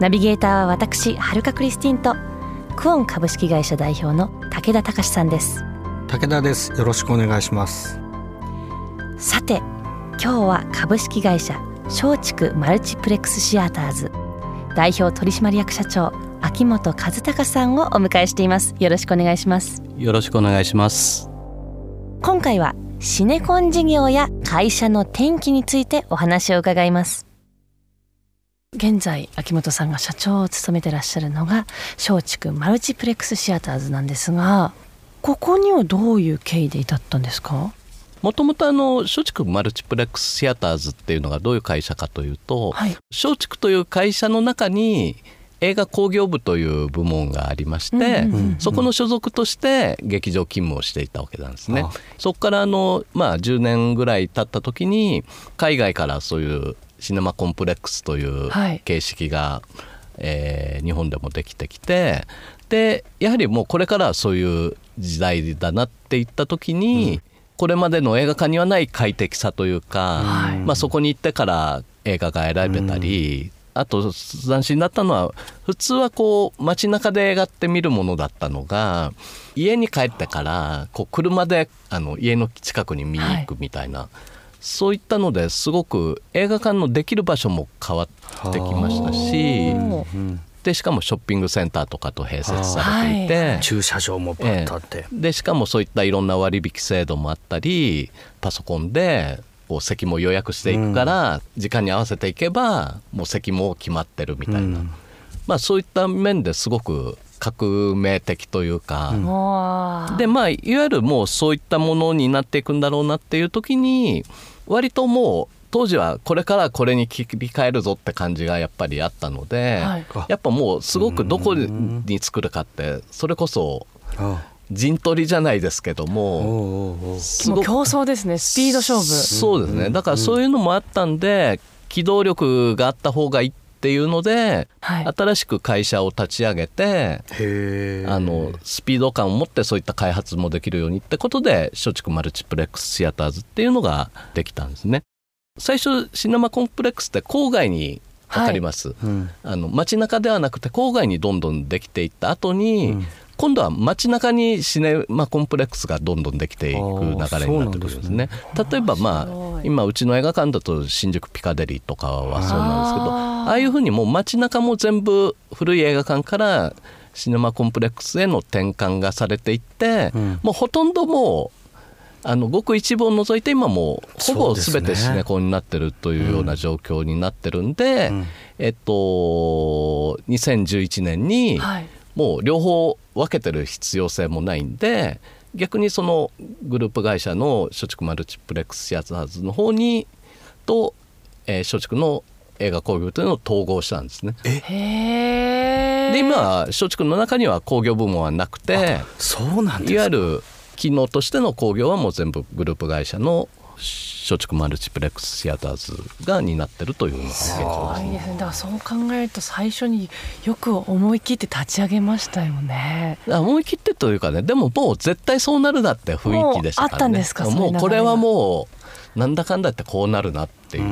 ナビゲーターは私はるかクリスティンとクオン株式会社代表の武田隆さんです。武田です。よろしくお願いします。さて今日は株式会社松竹マルチプレックスシアターズ代表取締役社長秋元和孝さんをお迎えしています。よろしくお願いします。よろしくお願いします。今回はシネコン事業や会社の転機についてお話を伺います現在秋元さんが社長を務めてらっしゃるのが松竹マルチプレックスシアターズなんですがここにはどういう経緯で至ったんですか？もともとあの松竹マルチプレックスシアターズっていうのがどういう会社かというと、はい、松竹という会社の中に映画興行部という部門がありまして、そこの所属として劇場勤務をしていたわけなんですね。そこからあの、まあ、10年ぐらい経った時に海外からそういうシネマコンプレックスという形式が、はい、えー、日本でもできてきてでやはりもうこれからはそういう時代だなっていった時に、うん。これまでの映画館にはない快適さというか、はい、まあ、そこに行ってから映画が選べたり、あと斬新だったのは普通はこう街中で映画って見るものだったのが家に帰ってからこう車であの家の近くに見に行くみたいな、はい、そういったのですごく映画館のできる場所も変わってきましたしでしかもショッピングセンターとかと併設されていて、はい、駐車場もバッとあって、えー、でしかもそういったいろんな割引制度もあったりパソコンでこう席も予約していくから、時間に合わせていけばもう席も決まってるみたいな、うん、まあそういった面ですごく革命的というか、うん、でまあいわゆるもうそういったものになっていくんだろうなっていう時に割ともう当時はこれからこれに切り替えるぞって感じがやっぱりあったので、はい、やっぱもうすごくどこに作るかってそれこそ陣取りじゃないですけども競争ですねスピード勝負。そうですね。だからそういうのもあったんで機動力があった方がいいっていうので、はい、新しく会社を立ち上げてあのスピード感を持ってそういった開発もできるようにってことで松竹マルチプレックスシアターズっていうのができたんですね。最初シネマコンプレックスって郊外にかかります、はい。うん、あの街中ではなくて郊外にどんどんできていった後に、うん、今度は街中にシネマコンプレックスがどんどんできていく流れになってくるんですね。ね。例えばまあ今うちの映画館だと新宿ピカデリーとかはそうなんですけどああいうふうにもう街中も全部古い映画館からシネマコンプレックスへの転換がされていって、うん、もうほとんどもうあのごく一部を除いて今もほぼ全てシネコンになってるというような状況になってるんで、うん、えっと2011年にもう両方分けてる必要性もないんで逆にそのグループ会社の松竹マルチプレックスシアターズの方にと、えー、松竹の映画工業というのを統合したんですね。で今松竹の中には工業部門はなくてそうなんいわゆる機能としての興行はもう全部グループ会社の松竹マルチプレックスシアターズが担ってるという現状ですね。だからそう考えると最初によく思い切って立ち上げましたよね。思い切ってというかねでももう絶対そうなるなって雰囲気でしたからね。あったんですかもうこれはもうなんだかんだってこうなるなっていう。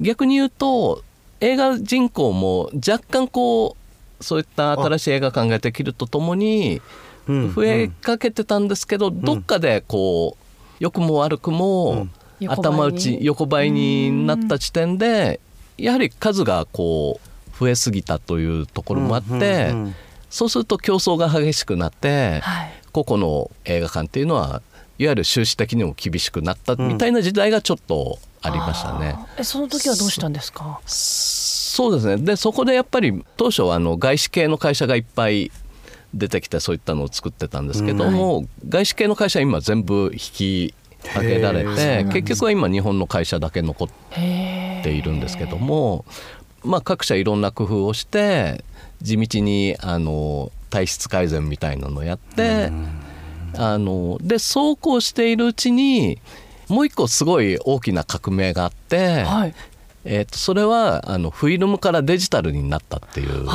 う逆に言うと映画人口も若干こうそういった新しい映画館ができるとともに増えかけてたんですけど、どっかでこう良くも悪くも頭打ち横ばいに。なった時点でやはり数がこう増えすぎたというところもあって、そうすると競争が激しくなって、個々の映画館っていうのはいわゆる収支的にも厳しくなったみたいな時代がちょっとありましたね。えその時はどうしたんですか？そうですね。でそこでやっぱり当初はあの外資系の会社がいっぱい出てきてそういったのを作ってたんですけども、うん、外資系の会社は今全部引き上げられて結局は今日本の会社だけ残っているんですけどもまあ、各社いろんな工夫をして地道にあの体質改善みたいなのをやってあのでそうこうしているうちにもう一個すごい大きな革命があって、はい、えー、とそれはあのフィルムからデジタルになったっていう。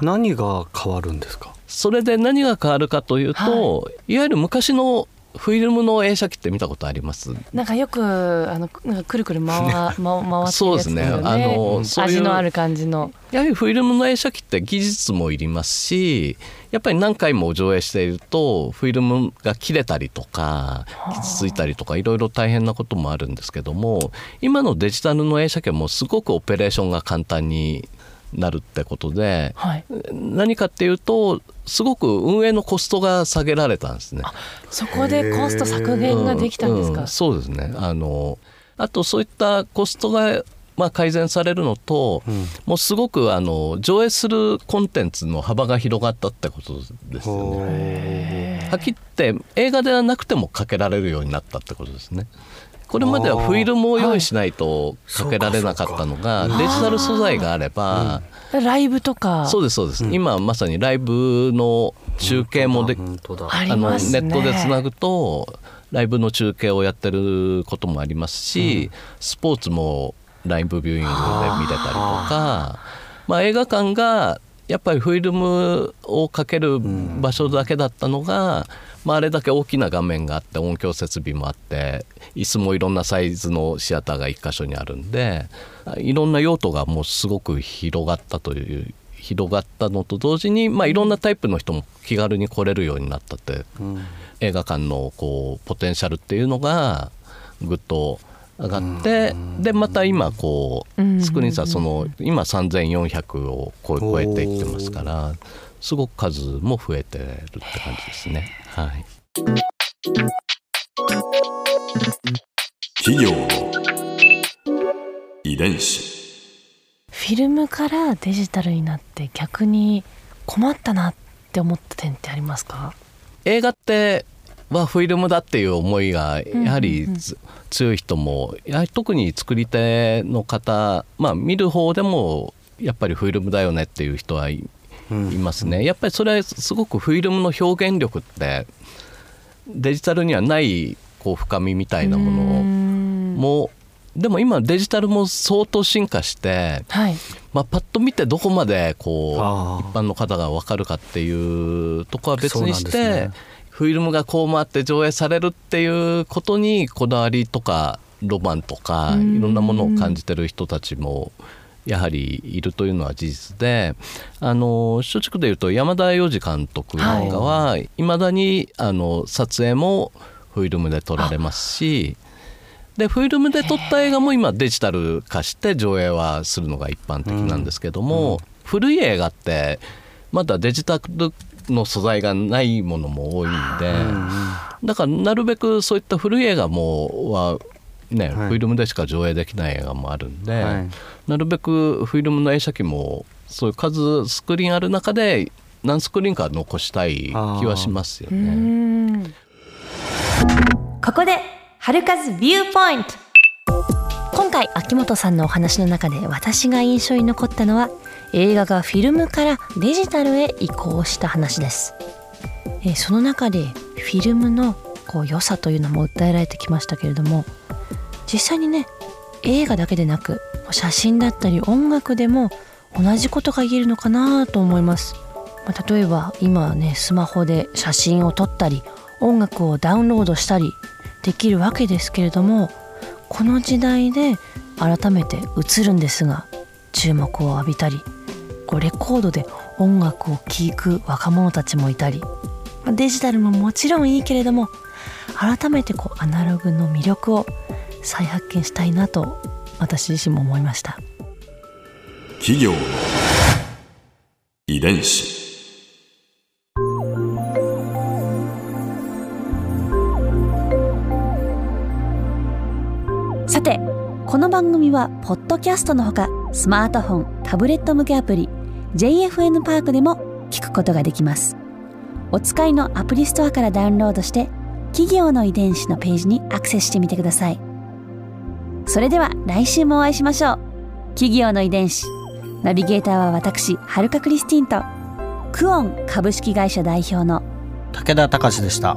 何が変わるんですか？それで何が変わるかというと、はい、いわゆる昔のフィルムの映写機って見たことあります？なんかよくあのなんかくるくる回 回ってるやつ、ね、そうですね。あの味のある感じの。やはりフィルムの映写機って技術もいりますしやっぱり何回も上映しているとフィルムが切れたりとか傷ついたりとかいろいろ大変なこともあるんですけども今のデジタルの映写機はもうすごくオペレーションが簡単になるってことで、はい、何かっていうとすごく運営のコストが下げられたんですね。そこでコスト削減ができたんですか？うんうん、そうですね。あのあとそういったコストがまあ、改善されるのと、うん、もうすごくあの上映するコンテンツの幅が広がったってことですよね。はっきり言って映画ではなくてもかけられるようになったってことですね。これまではフィルムを用意しないとかけられなかったのが、デジタル素材があれば、ライブとか。そうですそうです、うん、今まさにライブの中継もで、あのネットでつなぐとライブの中継をやってることもありますし、うん、スポーツもライブビューイングで見れたりとか、まあ、映画館がやっぱりフィルムをかける場所だけだったのが、まあ、あれだけ大きな画面があって音響設備もあって椅子もいろんなサイズのシアターが1箇所にあるんでいろんな用途がもうすごく広がったという広がったのと同時に、まあ、いろんなタイプの人も気軽に来れるようになったって、うん、映画館のこうポテンシャルっていうのがぐっと上がって、でまた今こうスクリーン差その今3400を超えていってますからすごく数も増えてるって感じですね。はい、企業の遺伝子。フィルムからデジタルになって逆に困ったなって思った点ってありますか？映画ってはフィルムだっていう思いがやはり強い人もやはり特に作り手の方まあ見る方でもやっぱりフィルムだよねっていう人はいますね。やっぱりそれはすごくフィルムの表現力ってデジタルにはないこう深みみたいなものもでも今デジタルも相当進化して、はい、まあ、パッと見てどこまでこう一般の方が分かるかっていうとこは別にして、フィルムがこう回って上映されるっていうことにこだわりとかロマンとかいろんなものを感じてる人たちもやはりいるというのは事実であの松竹でいうと山田洋次監督なんかはいまだにあの撮影もフィルムで撮られますし。でフィルムで撮った映画も今デジタル化して上映はするのが一般的なんですけども、うんうん、古い映画ってまだデジタルの素材がないものも多いんで、だからなるべくそういった古い映画もはね、はい、フィルムでしか上映できない映画もあるんで、はい、なるべくフィルムの映写機もそういう数スクリーンある中で何スクリーンか残したい気はしますよね。ここで春風ビューポイント。今回秋元さんのお話の中で私が印象に残ったのは映画がフィルムからデジタルへ移行した話です、えその中でフィルムのこう良さというのも訴えられてきましたけれども実際にね映画だけでなく写真だったり音楽でも同じことが言えるのかなと思います、まあ、例えば今ねスマホで写真を撮ったり音楽をダウンロードしたりできるわけですけれどもこの時代で改めて映るんですが注目を浴びたりこうレコードで音楽を聴く若者たちもいたりデジタルももちろんいいけれども改めてこうアナログの魅力を再発見したいなと私自身も思いました。企業の遺伝子。さてこの番組はポッドキャストのほかスマートフォンタブレット向けアプリ JFN パークでも聞くことができます。お使いのアプリストアからダウンロードして企業の遺伝子のページにアクセスしてみてくださいそれでは来週もお会いしましょう。企業の遺伝子。ナビゲーターは私はるかクリスティンと。クオン株式会社代表の。武田隆でした。